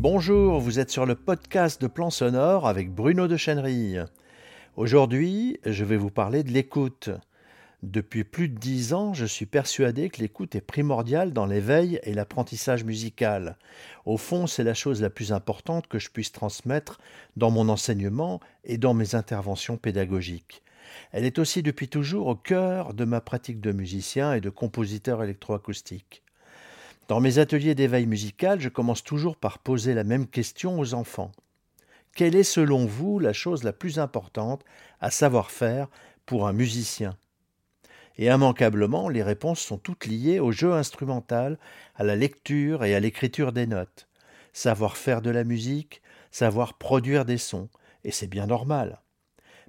Bonjour, vous êtes sur le podcast de Plan Sonore avec Bruno de Chenerille. Aujourd'hui, je vais vous parler de l'écoute. Depuis plus de dix ans, je suis persuadé que l'écoute est primordiale dans l'éveil et l'apprentissage musical. Au fond, c'est la chose la plus importante que je puisse transmettre dans mon enseignement et dans mes interventions pédagogiques. Elle est aussi depuis toujours au cœur de ma pratique de musicien et de compositeur électroacoustique. Dans mes ateliers d'éveil musical, je commence toujours par poser la même question aux enfants. Quelle est selon vous la chose la plus importante à savoir faire pour un musicien? Et immanquablement, les réponses sont toutes liées au jeu instrumental, à la lecture et à l'écriture des notes. Savoir faire de la musique, savoir produire des sons, et c'est bien normal.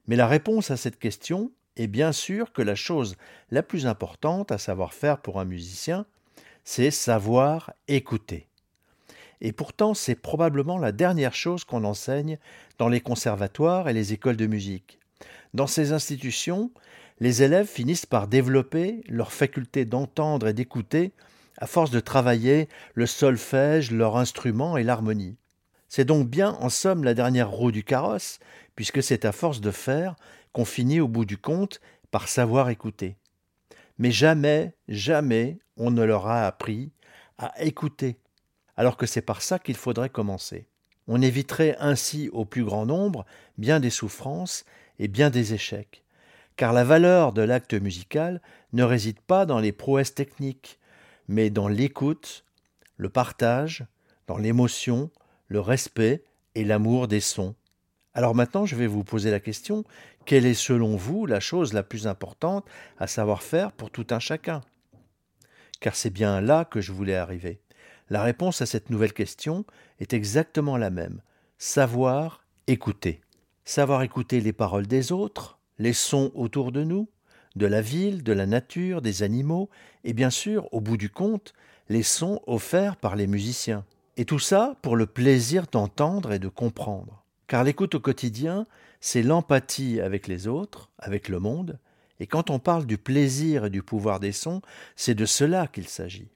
Mais la réponse à cette question est bien sûr que la chose la plus importante à savoir faire pour un musicien, c'est savoir écouter. Et pourtant, c'est probablement la dernière chose qu'on enseigne dans les conservatoires et les écoles de musique. Dans ces institutions, les élèves finissent par développer leur faculté d'entendre et d'écouter à force de travailler le solfège, leur instrument et l'harmonie. C'est donc bien en somme la dernière roue du carrosse, puisque c'est à force de faire qu'on finit au bout du compte par savoir écouter. Mais jamais, jamais on ne leur a appris à écouter, alors que c'est par ça qu'il faudrait commencer. On éviterait ainsi au plus grand nombre bien des souffrances et bien des échecs car la valeur de l'acte musical ne réside pas dans les prouesses techniques, mais dans l'écoute, le partage, dans l'émotion, le respect et l'amour des sons. Alors maintenant, je vais vous poser la question, quelle est selon vous la chose la plus importante à savoir faire pour tout un chacun? Car c'est bien là que je voulais arriver. La réponse à cette nouvelle question est exactement la même. Savoir écouter. Savoir écouter les paroles des autres, les sons autour de nous, de la ville, de la nature, des animaux, et bien sûr, au bout du compte, les sons offerts par les musiciens. Et tout ça pour le plaisir d'entendre et de comprendre. Car l'écoute au quotidien, c'est l'empathie avec les autres, avec le monde, et quand on parle du plaisir et du pouvoir des sons, c'est de cela qu'il s'agit.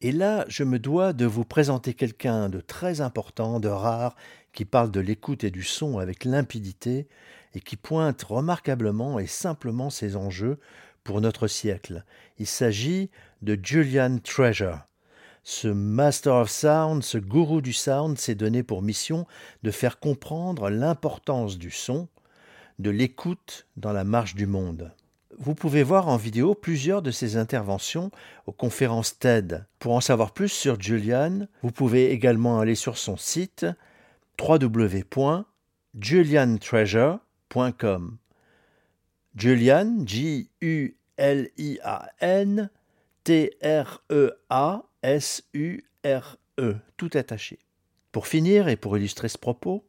Et là, je me dois de vous présenter quelqu'un de très important, de rare, qui parle de l'écoute et du son avec limpidité, et qui pointe remarquablement et simplement ses enjeux pour notre siècle. Il s'agit de Julian Treasure. Ce Master of Sound, ce gourou du sound, s'est donné pour mission de faire comprendre l'importance du son, de l'écoute dans la marche du monde. Vous pouvez voir en vidéo plusieurs de ses interventions aux conférences TED. Pour en savoir plus sur Julian, vous pouvez également aller sur son site www.juliantreasure.com. Julian, J-U-L-I-A-N, T-R-E-A-S-U-R-E, tout attaché. Pour finir et pour illustrer ce propos,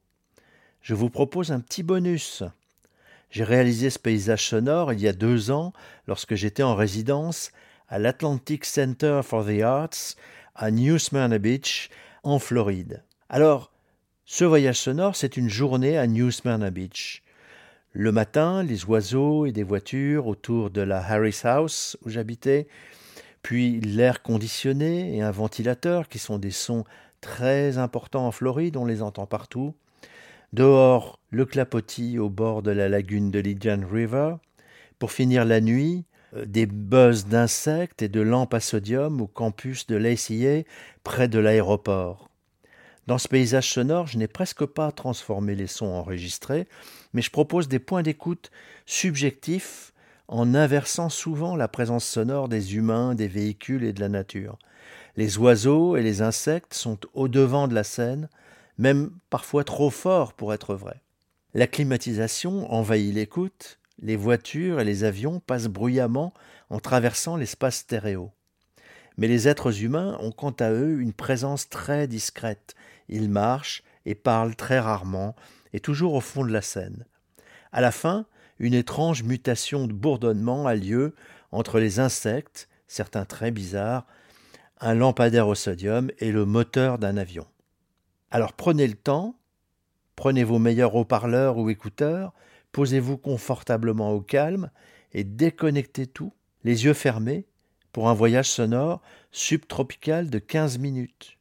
je vous propose un petit bonus. J'ai réalisé ce paysage sonore il y a deux ans lorsque j'étais en résidence à l'Atlantic Center for the Arts à New Smyrna Beach en Floride. Alors, ce voyage sonore, c'est une journée à New Smyrna Beach. Le matin, les oiseaux et des voitures autour de la Harris House où j'habitais, puis l'air conditionné et un ventilateur qui sont des sons très importants en Floride, on les entend partout. Dehors, le clapotis au bord de la lagune de l'Indian River. Pour finir la nuit, euh, des buzz d'insectes et de lampes à sodium au campus de l'ACA près de l'aéroport. Dans ce paysage sonore, je n'ai presque pas transformé les sons enregistrés, mais je propose des points d'écoute subjectifs en inversant souvent la présence sonore des humains, des véhicules et de la nature. Les oiseaux et les insectes sont au devant de la scène, même parfois trop fort pour être vrai. La climatisation envahit l'écoute, les voitures et les avions passent bruyamment en traversant l'espace stéréo. Mais les êtres humains ont quant à eux une présence très discrète. Ils marchent et parlent très rarement, et toujours au fond de la scène. À la fin, une étrange mutation de bourdonnement a lieu entre les insectes, certains très bizarres, un lampadaire au sodium et le moteur d'un avion. Alors prenez le temps, prenez vos meilleurs haut-parleurs ou écouteurs, posez-vous confortablement au calme et déconnectez tout, les yeux fermés, pour un voyage sonore subtropical de 15 minutes.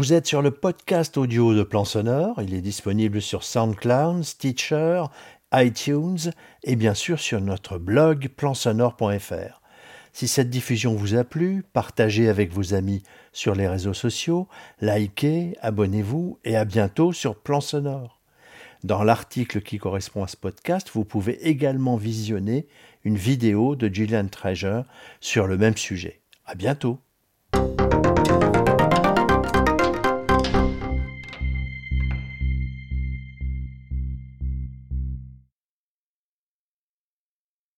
Vous êtes sur le podcast audio de Plan Sonore. Il est disponible sur SoundCloud, Stitcher, iTunes et bien sûr sur notre blog plansonore.fr. Si cette diffusion vous a plu, partagez avec vos amis sur les réseaux sociaux, likez, abonnez-vous et à bientôt sur Plan Sonore. Dans l'article qui correspond à ce podcast, vous pouvez également visionner une vidéo de Gillian Treasure sur le même sujet. À bientôt!